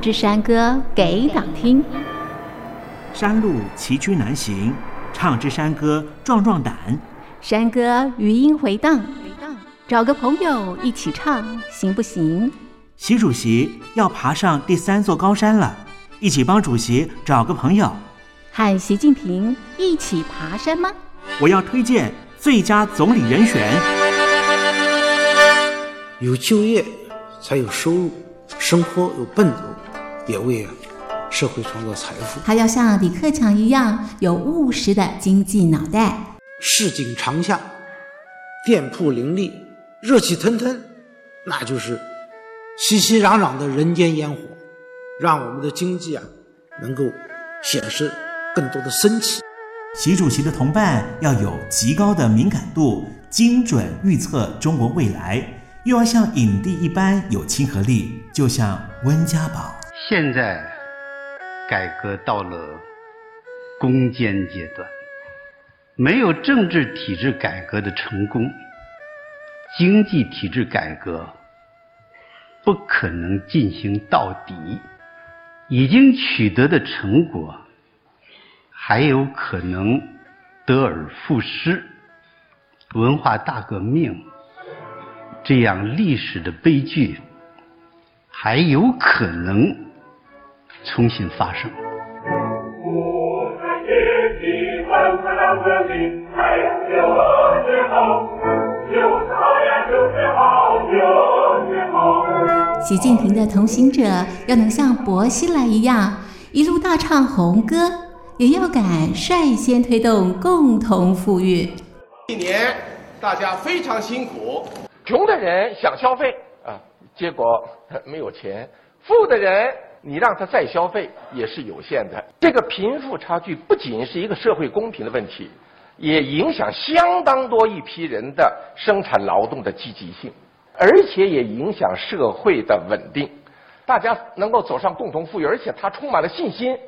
之山歌给党听，山路崎岖难行，唱支山歌壮壮胆。山歌余音回荡，找个朋友一起唱行不行？习主席要爬上第三座高山了，一起帮主席找个朋友。和习近平一起爬山吗？我要推荐最佳总理人选。有就业才有收入，生活有奔头。也为社会创造财富。他要像李克强一样有务实的经济脑袋。市井长巷，店铺林立，热气腾腾，那就是熙熙攘攘的人间烟火，让我们的经济啊能够显示更多的生气。习主席的同伴要有极高的敏感度，精准预测中国未来，又要像影帝一般有亲和力，就像温家宝。现在改革到了攻坚阶段，没有政治体制改革的成功，经济体制改革不可能进行到底。已经取得的成果还有可能得而复失。文化大革命这样历史的悲剧还有可能。重新发生。习近平的同行者要能像薄熙来一样一路大唱红歌，也要敢率先推动共同富裕。一年大家非常辛苦，穷的人想消费啊，结果没有钱；富的人。你让他再消费也是有限的。这个贫富差距不仅是一个社会公平的问题，也影响相当多一批人的生产劳动的积极性，而且也影响社会的稳定。大家能够走上共同富裕，而且他充满了信心，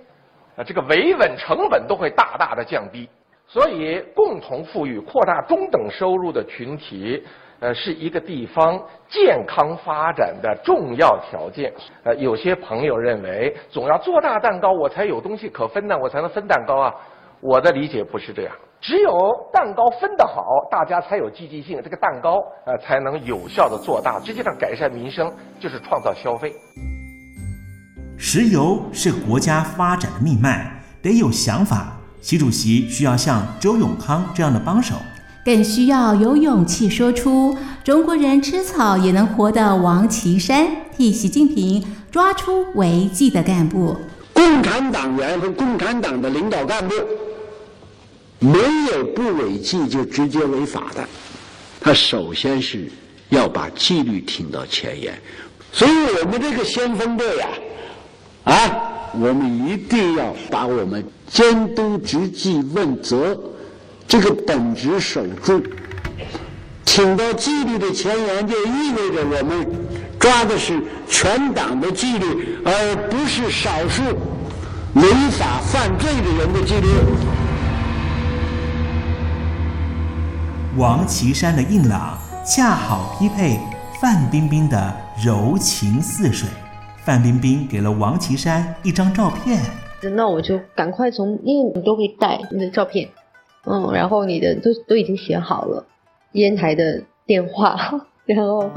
啊，这个维稳成本都会大大的降低。所以，共同富裕、扩大中等收入的群体。呃，是一个地方健康发展的重要条件。呃，有些朋友认为，总要做大蛋糕，我才有东西可分呢，我才能分蛋糕啊。我的理解不是这样，只有蛋糕分得好，大家才有积极性，这个蛋糕呃才能有效地做大，实际上改善民生就是创造消费。石油是国家发展的命脉，得有想法。习主席需要像周永康这样的帮手。更需要有勇气说出“中国人吃草也能活”的王岐山，替习近平抓出违纪的干部。共产党员和共产党的领导干部，没有不违纪就直接违法的。他首先是要把纪律挺到前沿，所以我们这个先锋队呀，啊，我们一定要把我们监督执纪问责。这个本职守住，挺到纪律的前沿，就意味着我们抓的是全党的纪律，而不是少数违法犯罪的人的纪律。王岐山的硬朗恰好匹配范冰冰的柔情似水。范冰冰给了王岐山一张照片，那我就赶快从，因为你都会带你的照片。嗯，然后你的都都已经写好了，烟台的电话，然后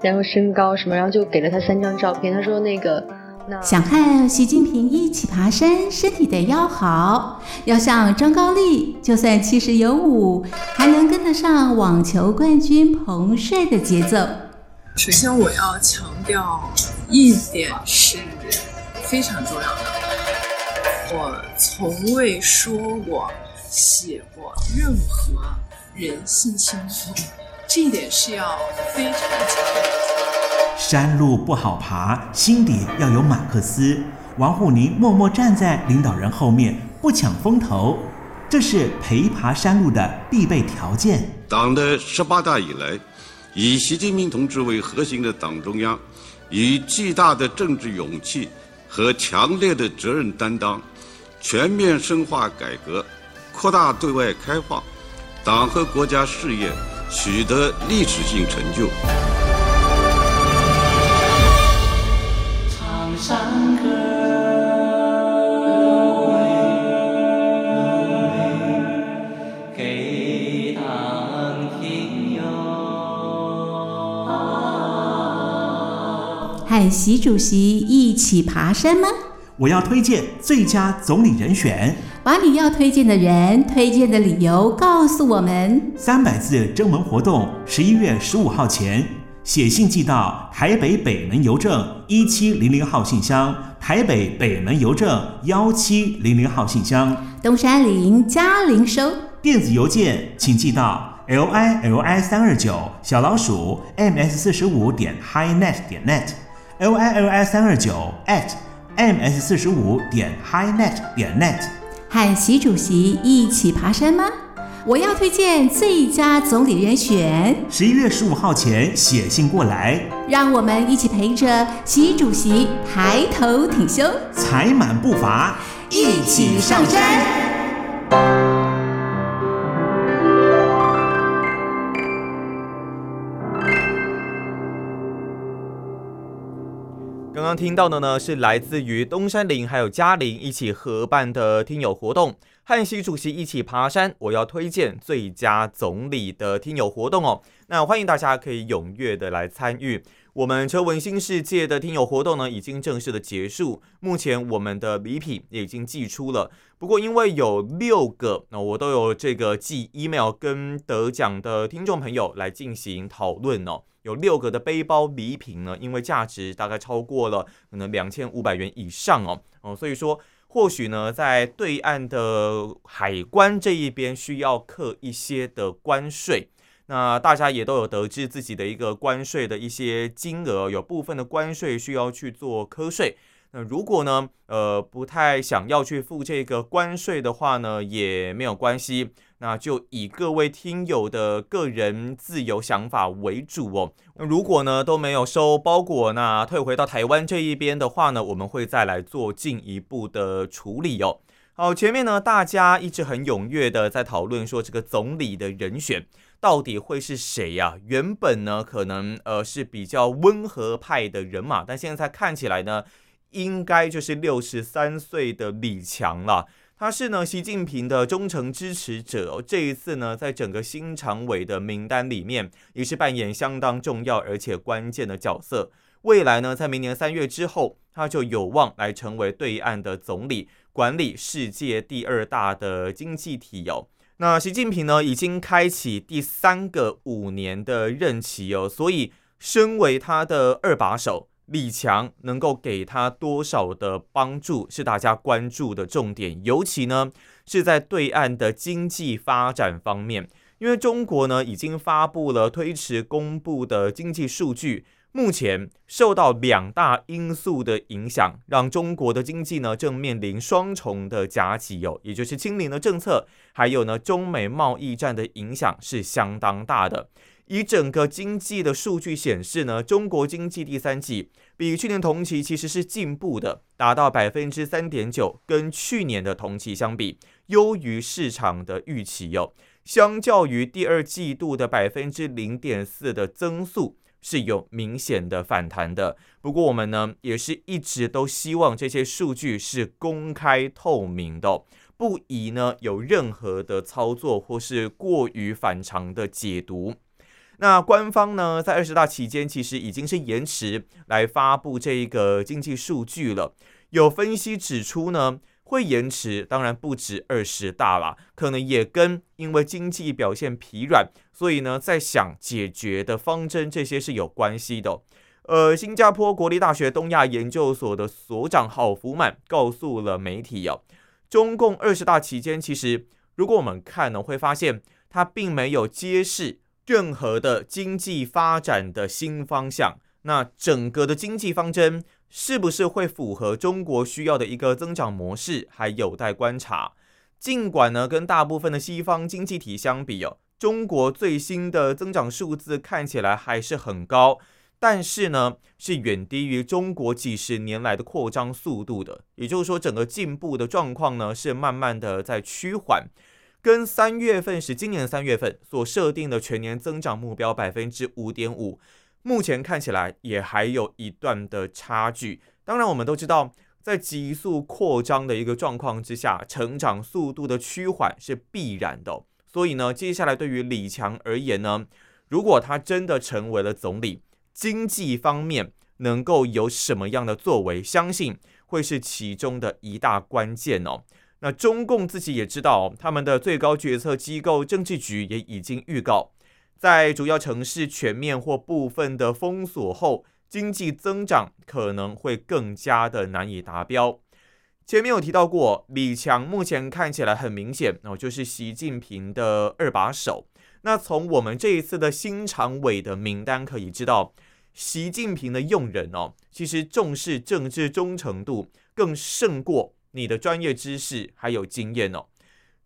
然后身高什么，然后就给了他三张照片。他说那个想和习近平一起爬山，身体得要好，要像张高丽，就算七十有五，还能跟得上网球冠军彭帅的节奏。首先，我要强调一点是非常重要的，我从未说过、写过任何人性侵犯，这一点是要非常强调。山路不好爬，心底要有马克思。王沪宁默默站在领导人后面，不抢风头，这是陪爬山路的必备条件。党的十八大以来，以习近平同志为核心的党中央，以巨大的政治勇气和强烈的责任担当，全面深化改革，扩大对外开放，党和国家事业取得历史性成就。唱山歌，给党听哟。喊习主席一起爬山吗？我要推荐最佳总理人选，把你要推荐的人、推荐的理由告诉我们。三百字征文活动，十一月十五号前。写信寄到台北北门邮政一七零零号信箱，台北北门邮政幺七零零号信箱，东山林嘉陵收。电子邮件请寄到 l i l i 三二九小老鼠 m s 四十五点 highnet 点 net l i l i 三二九 at m s 四十五点 highnet 点 net。和习主席一起爬山吗？我要推荐最佳总理人选。十一月十五号前写信过来，让我们一起陪着习主席抬头挺胸，踩满步伐，一起上山。刚刚听到的呢，是来自于东山林还有嘉陵一起合办的听友活动。和习主席一起爬山，我要推荐最佳总理的听友活动哦。那欢迎大家可以踊跃的来参与。我们车闻新世界的听友活动呢，已经正式的结束。目前我们的礼品也已经寄出了。不过因为有六个，那我都有这个寄 email 跟得奖的听众朋友来进行讨论哦。有六个的背包礼品呢，因为价值大概超过了可能两千五百元以上哦哦，所以说。或许呢，在对岸的海关这一边需要刻一些的关税，那大家也都有得知自己的一个关税的一些金额，有部分的关税需要去做课税。那如果呢，呃，不太想要去付这个关税的话呢，也没有关系。那就以各位听友的个人自由想法为主哦。那如果呢都没有收包裹，那退回到台湾这一边的话呢，我们会再来做进一步的处理哦。好，前面呢大家一直很踊跃的在讨论说这个总理的人选到底会是谁呀？原本呢可能呃是比较温和派的人马，但现在看起来呢应该就是六十三岁的李强了。他是呢习近平的忠诚支持者，这一次呢，在整个新常委的名单里面，也是扮演相当重要而且关键的角色。未来呢，在明年三月之后，他就有望来成为对岸的总理，管理世界第二大的经济体哦。那习近平呢，已经开启第三个五年的任期哦，所以身为他的二把手。李强能够给他多少的帮助是大家关注的重点，尤其呢是在对岸的经济发展方面，因为中国呢已经发布了推迟公布的经济数据，目前受到两大因素的影响，让中国的经济呢正面临双重的夹击哦，也就是清零的政策，还有呢中美贸易战的影响是相当大的。以整个经济的数据显示呢，中国经济第三季比去年同期其实是进步的，达到百分之三点九，跟去年的同期相比，优于市场的预期哟、哦。相较于第二季度的百分之零点四的增速，是有明显的反弹的。不过我们呢，也是一直都希望这些数据是公开透明的，不宜呢有任何的操作或是过于反常的解读。那官方呢，在二十大期间其实已经是延迟来发布这一个经济数据了。有分析指出呢，会延迟，当然不止二十大啦，可能也跟因为经济表现疲软，所以呢，在想解决的方针这些是有关系的。呃，新加坡国立大学东亚研究所的所长郝福满告诉了媒体哦，中共二十大期间，其实如果我们看呢，会发现它并没有揭示。任何的经济发展的新方向，那整个的经济方针是不是会符合中国需要的一个增长模式，还有待观察。尽管呢，跟大部分的西方经济体相比哦，中国最新的增长数字看起来还是很高，但是呢，是远低于中国几十年来的扩张速度的。也就是说，整个进步的状况呢，是慢慢的在趋缓。跟三月份是今年三月份所设定的全年增长目标百分之五点五，目前看起来也还有一段的差距。当然，我们都知道，在急速扩张的一个状况之下，成长速度的趋缓是必然的。所以呢，接下来对于李强而言呢，如果他真的成为了总理，经济方面能够有什么样的作为，相信会是其中的一大关键哦。那中共自己也知道，他们的最高决策机构政治局也已经预告，在主要城市全面或部分的封锁后，经济增长可能会更加的难以达标。前面有提到过，李强目前看起来很明显哦，就是习近平的二把手。那从我们这一次的新常委的名单可以知道，习近平的用人哦，其实重视政治忠诚度更胜过。你的专业知识还有经验哦。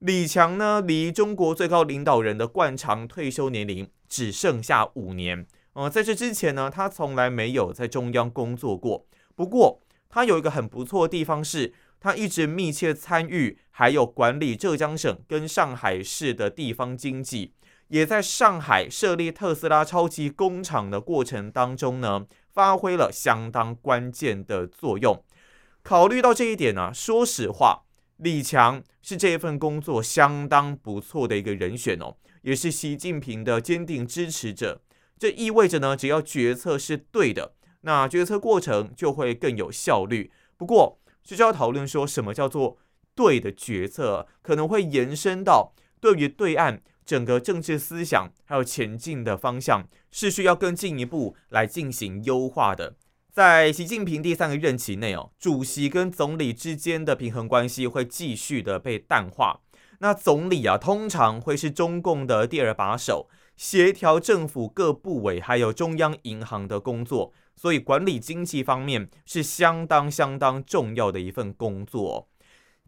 李强呢，离中国最高领导人的惯常退休年龄只剩下五年。呃，在这之前呢，他从来没有在中央工作过。不过，他有一个很不错的地方是，他一直密切参与，还有管理浙江省跟上海市的地方经济，也在上海设立特斯拉超级工厂的过程当中呢，发挥了相当关键的作用。考虑到这一点呢、说实话，李强是这份工作相当不错的一个人选哦，也是习近平的坚定支持者。这意味着呢，只要决策是对的，那决策过程就会更有效率。不过，需要讨论说什么叫做对的决策，可能会延伸到对于对岸整个政治思想还有前进的方向，是需要更进一步来进行优化的。在习近平第三个任期内哦，主席跟总理之间的平衡关系会继续的被淡化。那总理啊，通常会是中共的第二把手，协调政府各部委还有中央银行的工作，所以管理经济方面是相当相当重要的一份工作。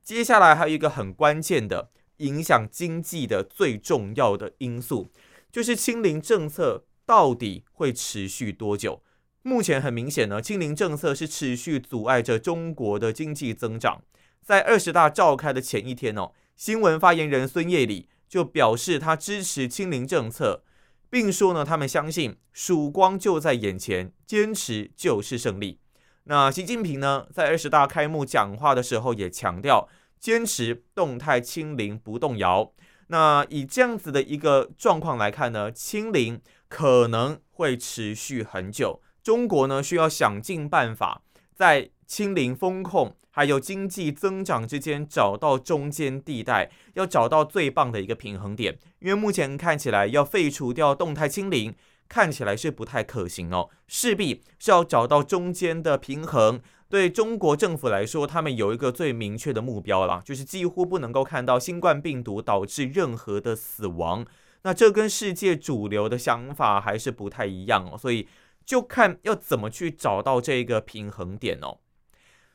接下来还有一个很关键的影响经济的最重要的因素，就是清零政策到底会持续多久？目前很明显呢，清零政策是持续阻碍着中国的经济增长。在二十大召开的前一天哦，新闻发言人孙业礼就表示他支持清零政策，并说呢，他们相信曙光就在眼前，坚持就是胜利。那习近平呢，在二十大开幕讲话的时候也强调，坚持动态清零不动摇。那以这样子的一个状况来看呢，清零可能会持续很久。中国呢，需要想尽办法，在清零风控还有经济增长之间找到中间地带，要找到最棒的一个平衡点。因为目前看起来要废除掉动态清零，看起来是不太可行哦，势必是要找到中间的平衡。对中国政府来说，他们有一个最明确的目标了，就是几乎不能够看到新冠病毒导致任何的死亡。那这跟世界主流的想法还是不太一样哦，所以。就看要怎么去找到这个平衡点哦。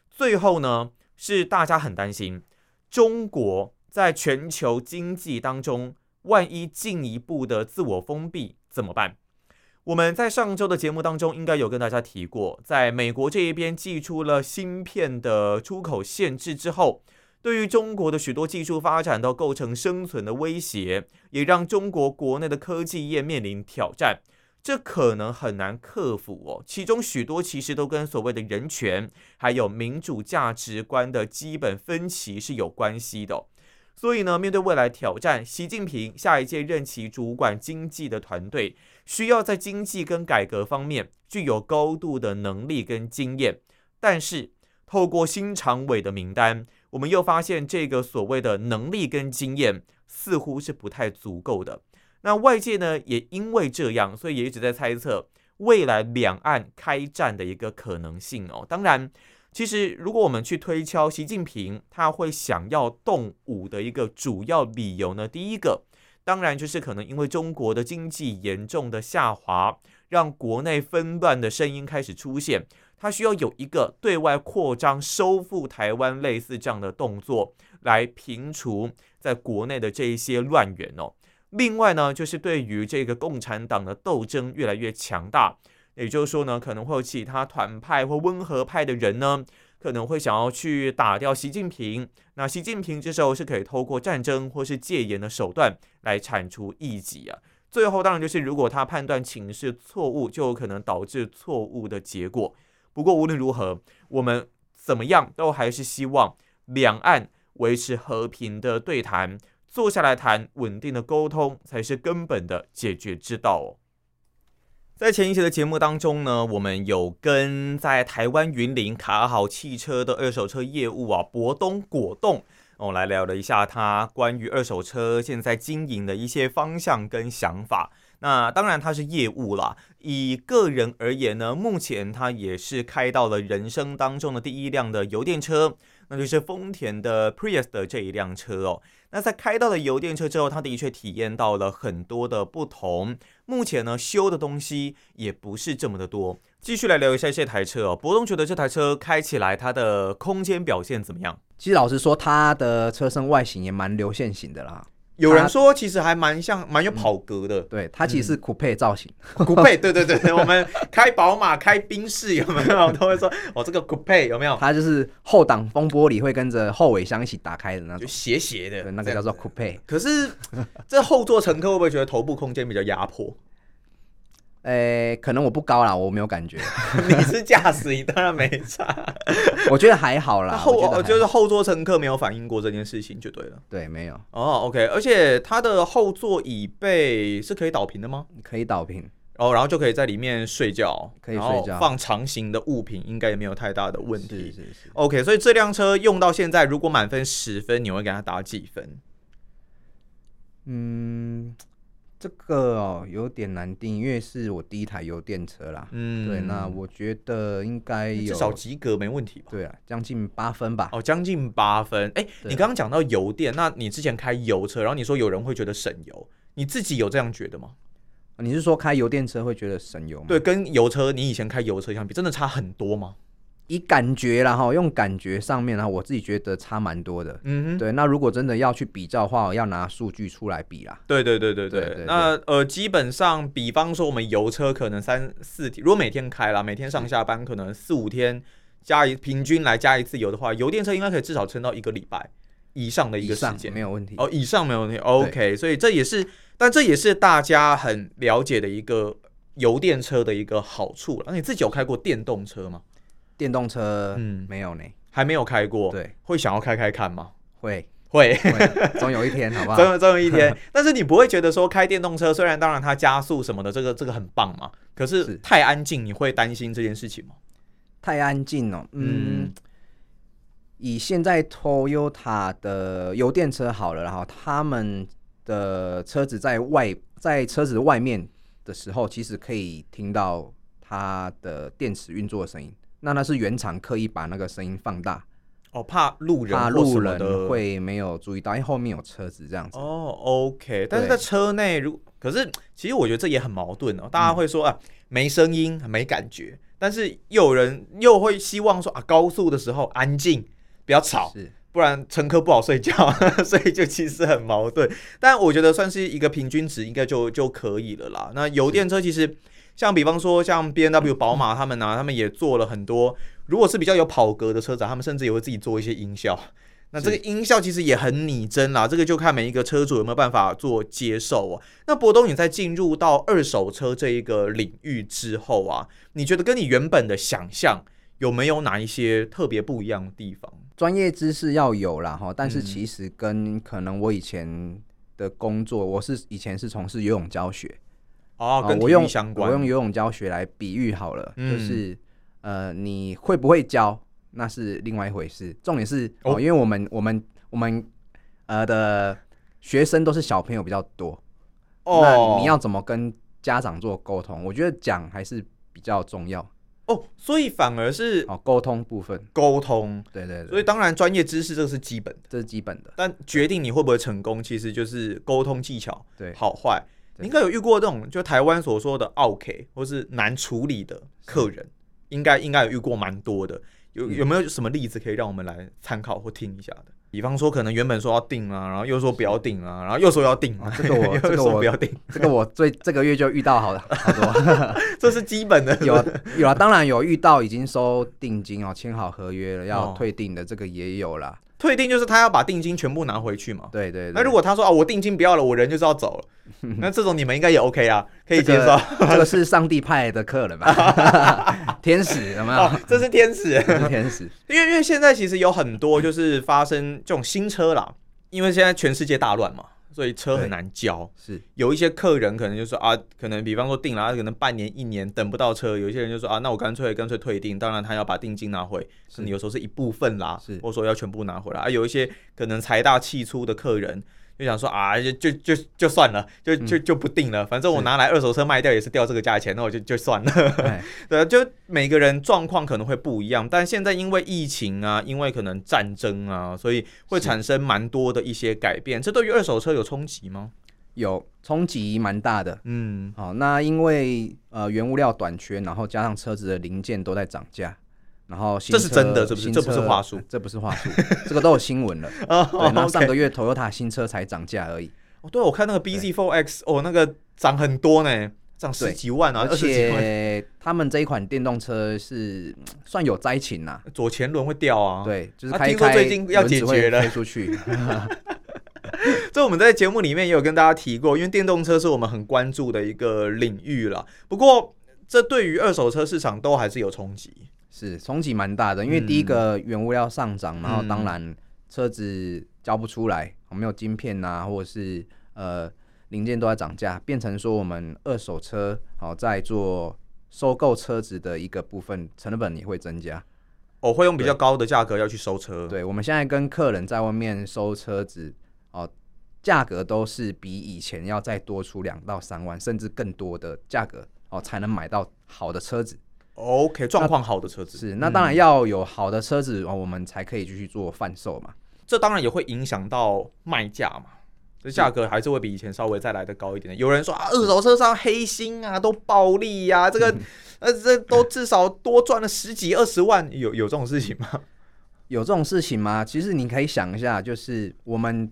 最后呢，是大家很担心中国在全球经济当中，万一进一步的自我封闭怎么办？我们在上周的节目当中应该有跟大家提过，在美国这一边祭出了芯片的出口限制之后，对于中国的许多技术发展都构成生存的威胁，也让中国国内的科技业面临挑战。这可能很难克服哦，其中许多其实都跟所谓的人权还有民主价值观的基本分歧是有关系的。所以呢，面对未来挑战，习近平下一届任期主管经济的团队，需要在经济跟改革方面具有高度的能力跟经验。但是，透过新常委的名单，我们又发现这个所谓的能力跟经验似乎是不太足够的。那外界呢，也因为这样，所以也一直在猜测未来两岸开战的一个可能性哦。当然。其实，如果我们去推敲习近平他会想要动武的一个主要理由呢，第一个当然就是可能因为中国的经济严重的下滑，让国内纷乱的声音开始出现，他需要有一个对外扩张、收复台湾类似这样的动作，来平除在国内的这一些乱源哦。另外呢，就是对于这个共产党的斗争越来越强大。也就是说呢，可能会有其他团派或温和派的人呢，可能会想要去打掉习近平。那习近平这时候是可以透过战争或是戒严的手段来铲除异己啊。最后当然就是，如果他判断情势错误，就有可能导致错误的结果。不过无论如何，我们怎么样都还是希望两岸维持和平的对谈，坐下来谈稳定的沟通，才是根本的解决之道哦。在前一期的节目当中呢，我们有跟在台湾云林卡好汽车的二手车业务啊，博东果冻哦，来聊了一下他关于二手车现在经营的一些方向跟想法。那当然他是业务啦，以个人而言呢，目前他也是开到了人生当中的第一辆的油电车，那就是丰田的 Prius 的这一辆车哦。那在开到了油电车之后，他的确体验到了很多的不同。目前呢，修的东西也不是这么的多。继续来聊一下这台车哦，博东觉得这台车开起来它的空间表现怎么样？其实老实说，它的车身外形也蛮流线型的啦。有人说其实还蛮像，蛮有跑格的。嗯、对，它其实是酷配造型。酷配，对对对，我们开宝马、开宾士有没有 都会说哦，这个酷配有没有？它就是后挡风玻璃会跟着后尾箱一起打开的那种，就斜斜的，那个叫做酷配。可是这后座乘客会不会觉得头部空间比较压迫？诶、欸，可能我不高啦，我没有感觉。你是驾驶，你当然没差。我觉得还好啦。后我就是后座乘客没有反映过这件事情就对了。对，没有。哦，OK，而且它的后座椅背是可以倒平的吗？可以倒平。哦，然后就可以在里面睡觉，可以睡觉，放长型的物品应该也没有太大的问题。是是是。OK，所以这辆车用到现在，如果满分十分，你会给它打几分？嗯。这个哦有点难定，因为是我第一台油电车啦。嗯，对，那我觉得应该有至少及格没问题吧？对啊，将近八分吧。哦，将近八分。哎，你刚刚讲到油电，那你之前开油车，然后你说有人会觉得省油，你自己有这样觉得吗？你是说开油电车会觉得省油吗？对，跟油车你以前开油车相比，真的差很多吗？以感觉啦哈，用感觉上面呢，我自己觉得差蛮多的。嗯哼，对。那如果真的要去比较的话，我要拿数据出来比啦。对对对对对。对对对，那呃，基本上，比方说我们油车可能三四天，如果每天开啦，每天上下班可能四五天加一平均来加一次油的话，油电车应该可以至少撑到一个礼拜以上的一个时间，没有问题。哦，以上没有问题。OK，所以这也是，但这也是大家很了解的一个油电车的一个好处了。那你自己有开过电动车吗？电动车，嗯，没有呢，还没有开过。对，会想要开开看吗？会，会，总有一天，好不好？总有总有一天。但是你不会觉得说开电动车，虽然当然它加速什么的，这个这个很棒嘛，可是太安静，你会担心这件事情吗？太安静哦，嗯，嗯，以现在 Toyota 的油电车好了，然后他们的车子在外，在车子外面的时候，其实可以听到它的电池运作的声音。那那是原厂刻意把那个声音放大，哦，怕路人怕路人会没有注意到，因为后面有车子这样子。哦，OK，但是在车内，如可是其实我觉得这也很矛盾哦。大家会说啊，没声音没感觉，但是又有人又会希望说啊，高速的时候安静，不要吵，不然乘客不好睡觉，所以就其实很矛盾。但我觉得算是一个平均值，应该就就可以了啦。那油电车其实。像比方说，像 B N W、宝马他们呢、啊，他们也做了很多。如果是比较有跑格的车子，他们甚至也会自己做一些音效。那这个音效其实也很拟真啦，这个就看每一个车主有没有办法做接受哦。那博东，你在进入到二手车这一个领域之后啊，你觉得跟你原本的想象有没有哪一些特别不一样的地方？专业知识要有啦哈，但是其实跟可能我以前的工作，我是以前是从事游泳教学哦，跟我用相关，我用游泳教学来比喻好了，嗯、就是呃，你会不会教那是另外一回事，重点是哦，哦，因为我们我们我们呃的学生都是小朋友比较多，哦，那你要怎么跟家长做沟通？我觉得讲还是比较重要。哦，所以反而是哦，沟通部分，沟通，对对对，所以当然专业知识这个是基本的，这是基本的，但决定你会不会成功，其实就是沟通技巧，对，好坏。你应该有遇过这种，就台湾所说的 “OK” 或是难处理的客人，应该应该有遇过蛮多的。有有没有什么例子可以让我们来参考或听一下的？比方说，可能原本说要订啊，然后又说不要订啊，然后又说要订啊，这个我 这个我不要订，这个我最这个月就遇到好了好多，这是基本的。有有啊，当然有遇到已经收定金哦，签好合约了要退订的，这个也有啦。退订就是他要把定金全部拿回去嘛？对对。那如果他说啊，我定金不要了，我人就是要走了，那这种你们应该也 OK 啊，可以接受。这个是上帝派的客人吧？天使有没有？这是天使，是天使。因为因为现在其实有很多就是发生这种新车啦，因为现在全世界大乱嘛。所以车很难交，是有一些客人可能就说啊，可能比方说订了，可能半年一年等不到车，有一些人就说啊，那我干脆干脆退订，当然他要把定金拿回，是你有时候是一部分啦，是或者说要全部拿回来，啊，有一些可能财大气粗的客人。就想说啊，就就就就算了，就就就不定了。反正我拿来二手车卖掉也是掉这个价钱，那我就就算了。对，就每个人状况可能会不一样，但现在因为疫情啊，因为可能战争啊，所以会产生蛮多的一些改变。这对于二手车有冲击吗？有冲击蛮大的。嗯，好，那因为呃原物料短缺，然后加上车子的零件都在涨价。然后这是真的，是不是？这不是话术，这不是话术，这个都有新闻了。对，然后上个月 Toyota 新车才涨价而已。哦，对，我看那个 BZ4X，哦，那个涨很多呢，涨十几万啊，而且他们这一款电动车是算有灾情呐，左前轮会掉啊。对，就是开听说最近要解决了，飞出去。这我们在节目里面也有跟大家提过，因为电动车是我们很关注的一个领域了。不过，这对于二手车市场都还是有冲击。是冲击蛮大的，因为第一个原物料上涨，嗯、然后当然车子交不出来，没有晶片啊，或者是呃零件都在涨价，变成说我们二手车好在做收购车子的一个部分成本也会增加，我、哦、会用比较高的价格要去收车。对，我们现在跟客人在外面收车子哦，价格都是比以前要再多出两到三万，甚至更多的价格哦，才能买到好的车子。OK，状况好的车子是，那当然要有好的车子，嗯、我们才可以继续做贩售嘛。这当然也会影响到卖价嘛，这价格还是会比以前稍微再来的高一点的。有人说啊，二手车商黑心啊，都暴利呀、啊，这个 呃，这都至少多赚了十几二十万，有有这种事情吗？有这种事情吗？其实你可以想一下，就是我们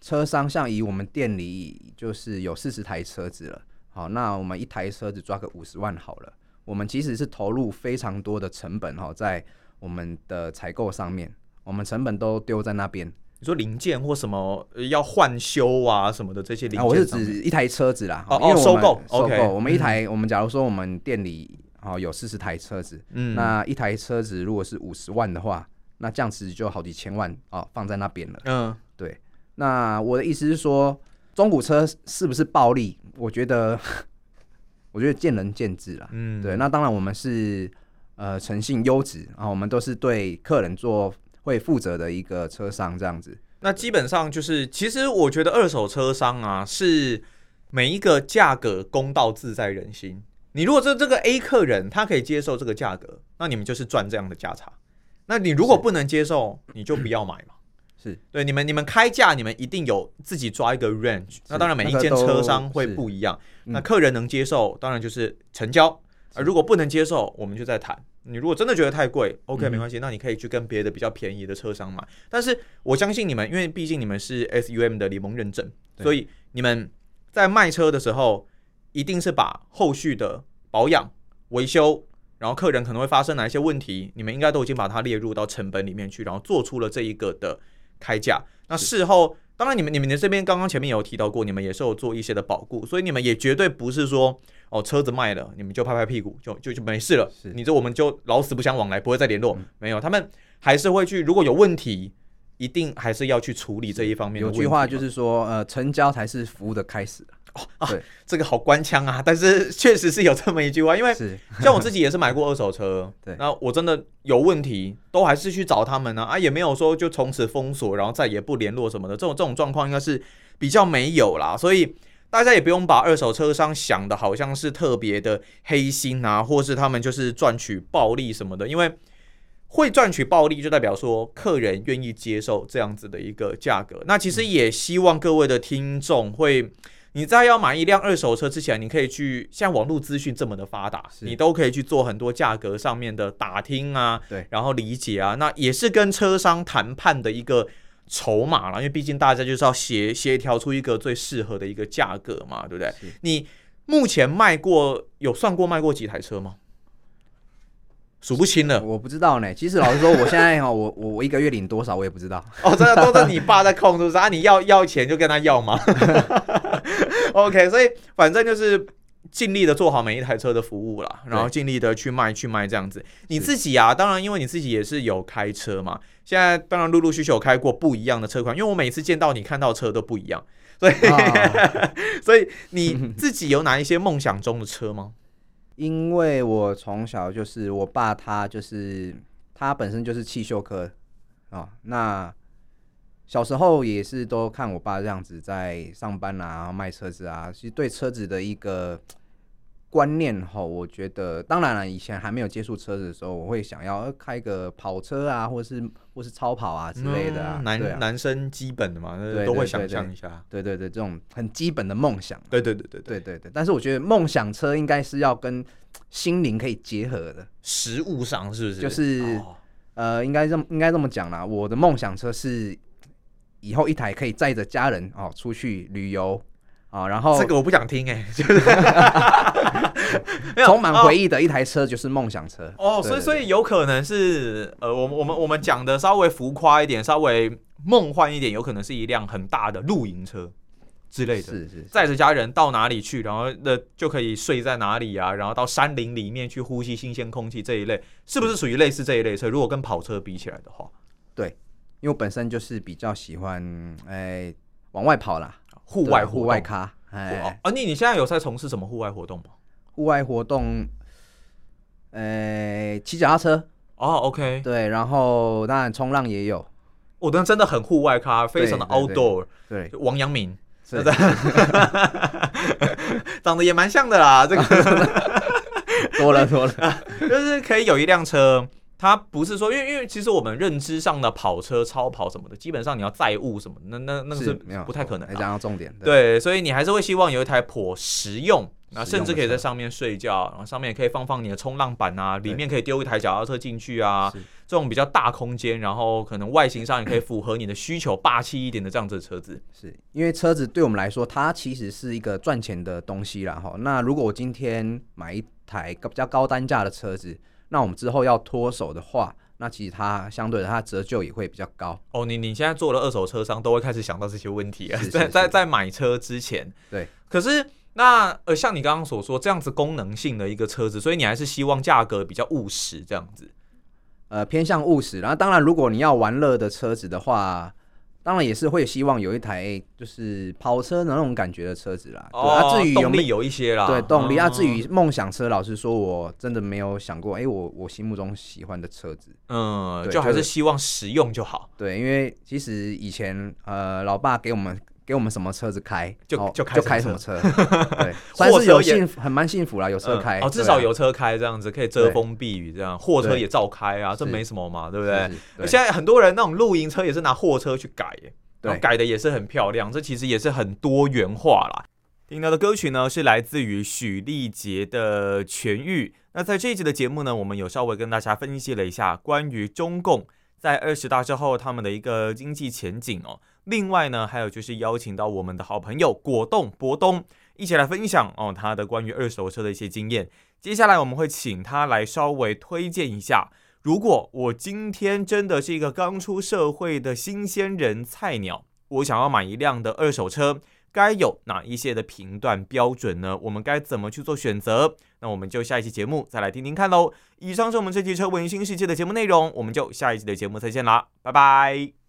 车商，像以我们店里就是有四十台车子了，好，那我们一台车子抓个五十万好了。我们其实是投入非常多的成本哈，在我们的采购上面，我们成本都丢在那边。你说零件或什么要换修啊什么的这些零件，啊，我是指一台车子啦。哦哦，收购收购，我们一台，我们假如说我们店里哦有四十台车子，嗯，那一台车子如果是五十万的话，那这样子就好几千万哦放在那边了。嗯，对。那我的意思是说，中古车是不是暴利？我觉得。我觉得见仁见智啦，嗯，对，那当然我们是呃诚信优质啊，我们都是对客人做会负责的一个车商这样子。那基本上就是，其实我觉得二手车商啊，是每一个价格公道自在人心。你如果这这个 A 客人他可以接受这个价格，那你们就是赚这样的价差。那你如果不能接受，你就不要买嘛。是对，你们你们开价，你们一定有自己抓一个 range。那当然每一间车商会不一样。那客人能接受，当然就是成交。而如果不能接受，我们就再谈。你如果真的觉得太贵，OK 没关系，那你可以去跟别的比较便宜的车商买。但是我相信你们，因为毕竟你们是 SUM 的联盟认证，所以你们在卖车的时候，一定是把后续的保养、维修，然后客人可能会发生哪一些问题，你们应该都已经把它列入到成本里面去，然后做出了这一个的开价。那事后。当然，你们你们的这边刚刚前面有提到过，你们也是有做一些的保固，所以你们也绝对不是说哦车子卖了，你们就拍拍屁股就就就没事了。你这我们就老死不相往来，不会再联络。嗯、没有，他们还是会去，如果有问题，一定还是要去处理这一方面。有句话就是说，呃，成交才是服务的开始。哦啊，对，这个好官腔啊，但是确实是有这么一句话，因为像我自己也是买过二手车，对，那我真的有问题，都还是去找他们呢，啊，啊，也没有说就从此封锁，然后再也不联络什么的，这种这种状况应该是比较没有啦，所以大家也不用把二手车商想的好像是特别的黑心啊，或是他们就是赚取暴利什么的，因为会赚取暴利就代表说客人愿意接受这样子的一个价格，那其实也希望各位的听众会。你在要买一辆二手车之前，你可以去像网络资讯这么的发达，你都可以去做很多价格上面的打听啊，对，然后理解啊，那也是跟车商谈判的一个筹码了，因为毕竟大家就是要协协调出一个最适合的一个价格嘛，对不对？你目前卖过有算过卖过几台车吗？数不清了，我不知道呢。其实老实说，我现在哈，我我我一个月领多少，我也不知道。哦，真的都是你爸在控，是不是啊？你要要钱就跟他要吗 OK，所以反正就是尽力的做好每一台车的服务啦，然后尽力的去卖去卖这样子。你自己啊，当然因为你自己也是有开车嘛，现在当然陆陆续续有开过不一样的车款，因为我每次见到你看到车都不一样，所以、哦、所以你自己有哪一些梦想中的车吗？因为我从小就是我爸，他就是他本身就是汽修科啊。那小时候也是都看我爸这样子在上班啊，卖车子啊。其实对车子的一个观念哈，我觉得当然了，以前还没有接触车子的时候，我会想要开个跑车啊，或是或是超跑啊之类的啊。嗯、男、啊、男生基本的嘛，都会想象一下。对对对，这种很基本的梦想。对对对对对对对。但是我觉得梦想车应该是要跟心灵可以结合的，实物上是不是？就是、哦、呃，应该这么应该这么讲啦。我的梦想车是以后一台可以载着家人哦出去旅游啊、哦，然后这个我不想听哎，就是充满回忆的一台车就是梦想车哦。所以所以有可能是呃，我们我们我们讲的稍微浮夸一点，稍微梦幻一点，有可能是一辆很大的露营车。之类的，是是载着家人到哪里去，然后那就可以睡在哪里啊，然后到山林里面去呼吸新鲜空气这一类，是不是属于类似这一类车？如果跟跑车比起来的话，对，因为我本身就是比较喜欢哎往外跑啦，户外户外咖，哎，啊，你你现在有在从事什么户外活动吗？户外活动，呃，骑脚踏车哦，OK，对，然后当然冲浪也有，我的真的很户外咖，非常的 outdoor，对，对。王阳明。是。的，长得也蛮像的啦。这个。多 了多了，就是可以有一辆车，它不是说，因为因为其实我们认知上的跑车、超跑什么的，基本上你要载物什么，那那那个是不太可能。还讲到重点，对，所以你还是会希望有一台颇实用。那甚至可以在上面睡觉，然后上面也可以放放你的冲浪板啊，里面可以丢一台脚踏车进去啊，这种比较大空间，然后可能外形上也可以符合你的需求，霸气一点的这样子的车子。是因为车子对我们来说，它其实是一个赚钱的东西啦哈。那如果我今天买一台比较高单价的车子，那我们之后要脱手的话，那其实它相对的它折旧也会比较高。哦，你你现在做了二手车商，都会开始想到这些问题啊，在在在买车之前，对，可是。那呃，像你刚刚所说这样子功能性的一个车子，所以你还是希望价格比较务实这样子，呃，偏向务实。然后当然，如果你要玩乐的车子的话，当然也是会希望有一台就是跑车的那种感觉的车子啦。对，啊、至于动力有一些啦，对动力啊。至于梦想车，老实说，我真的没有想过，哎、欸，我我心目中喜欢的车子，嗯，就还是希望实用就好。对，因为其实以前呃，老爸给我们。给我们什么车子开，就就开就开什么车，对，算是有幸福，还蛮幸福啦，有车开，哦，至少有车开这样子可以遮风避雨，这样货车也照开啊，这没什么嘛，对不对？现在很多人那种露营车也是拿货车去改，对，改的也是很漂亮，这其实也是很多元化啦。听到的歌曲呢是来自于许立杰的《痊愈》。那在这一集的节目呢，我们有稍微跟大家分析了一下关于中共在二十大之后他们的一个经济前景哦。另外呢，还有就是邀请到我们的好朋友果冻博东一起来分享哦他的关于二手车的一些经验。接下来我们会请他来稍微推荐一下，如果我今天真的是一个刚出社会的新鲜人菜鸟，我想要买一辆的二手车，该有哪一些的评断标准呢？我们该怎么去做选择？那我们就下一期节目再来听听看喽。以上是我们这期车闻新世界的节目内容，我们就下一期的节目再见啦，拜拜。